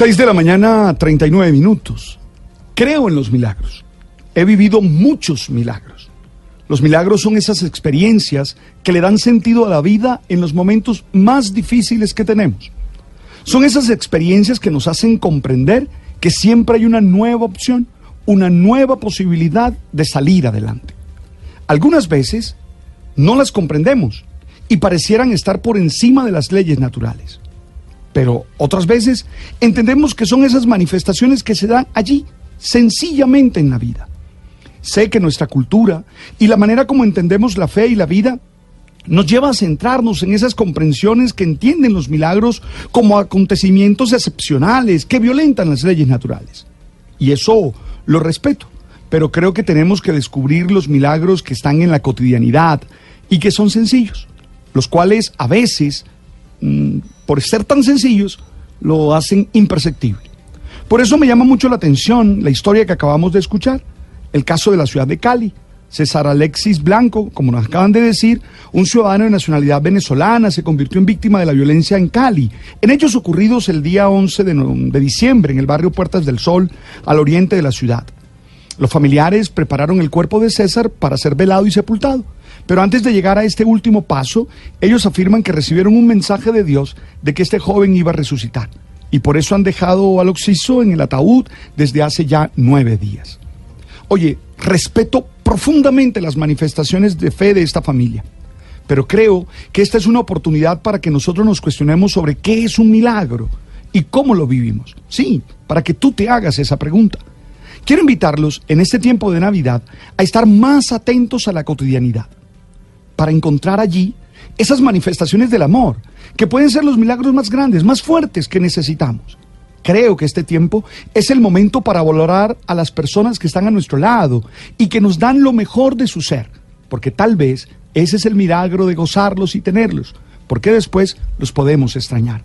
6 de la mañana, 39 minutos. Creo en los milagros. He vivido muchos milagros. Los milagros son esas experiencias que le dan sentido a la vida en los momentos más difíciles que tenemos. Son esas experiencias que nos hacen comprender que siempre hay una nueva opción, una nueva posibilidad de salir adelante. Algunas veces no las comprendemos y parecieran estar por encima de las leyes naturales. Pero otras veces entendemos que son esas manifestaciones que se dan allí, sencillamente en la vida. Sé que nuestra cultura y la manera como entendemos la fe y la vida nos lleva a centrarnos en esas comprensiones que entienden los milagros como acontecimientos excepcionales que violentan las leyes naturales. Y eso lo respeto, pero creo que tenemos que descubrir los milagros que están en la cotidianidad y que son sencillos, los cuales a veces mm, por ser tan sencillos, lo hacen imperceptible. Por eso me llama mucho la atención la historia que acabamos de escuchar, el caso de la ciudad de Cali. César Alexis Blanco, como nos acaban de decir, un ciudadano de nacionalidad venezolana, se convirtió en víctima de la violencia en Cali, en hechos ocurridos el día 11 de, de diciembre en el barrio Puertas del Sol, al oriente de la ciudad. Los familiares prepararon el cuerpo de César para ser velado y sepultado. Pero antes de llegar a este último paso, ellos afirman que recibieron un mensaje de Dios de que este joven iba a resucitar. Y por eso han dejado al Oxiso en el ataúd desde hace ya nueve días. Oye, respeto profundamente las manifestaciones de fe de esta familia. Pero creo que esta es una oportunidad para que nosotros nos cuestionemos sobre qué es un milagro y cómo lo vivimos. Sí, para que tú te hagas esa pregunta. Quiero invitarlos en este tiempo de Navidad a estar más atentos a la cotidianidad para encontrar allí esas manifestaciones del amor, que pueden ser los milagros más grandes, más fuertes que necesitamos. Creo que este tiempo es el momento para valorar a las personas que están a nuestro lado y que nos dan lo mejor de su ser, porque tal vez ese es el milagro de gozarlos y tenerlos, porque después los podemos extrañar.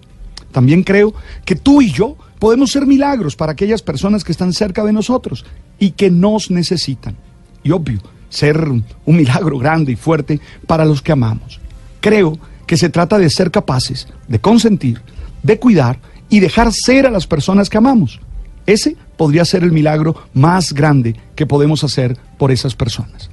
También creo que tú y yo podemos ser milagros para aquellas personas que están cerca de nosotros y que nos necesitan. Y obvio, ser un milagro grande y fuerte para los que amamos. Creo que se trata de ser capaces de consentir, de cuidar y dejar ser a las personas que amamos. Ese podría ser el milagro más grande que podemos hacer por esas personas.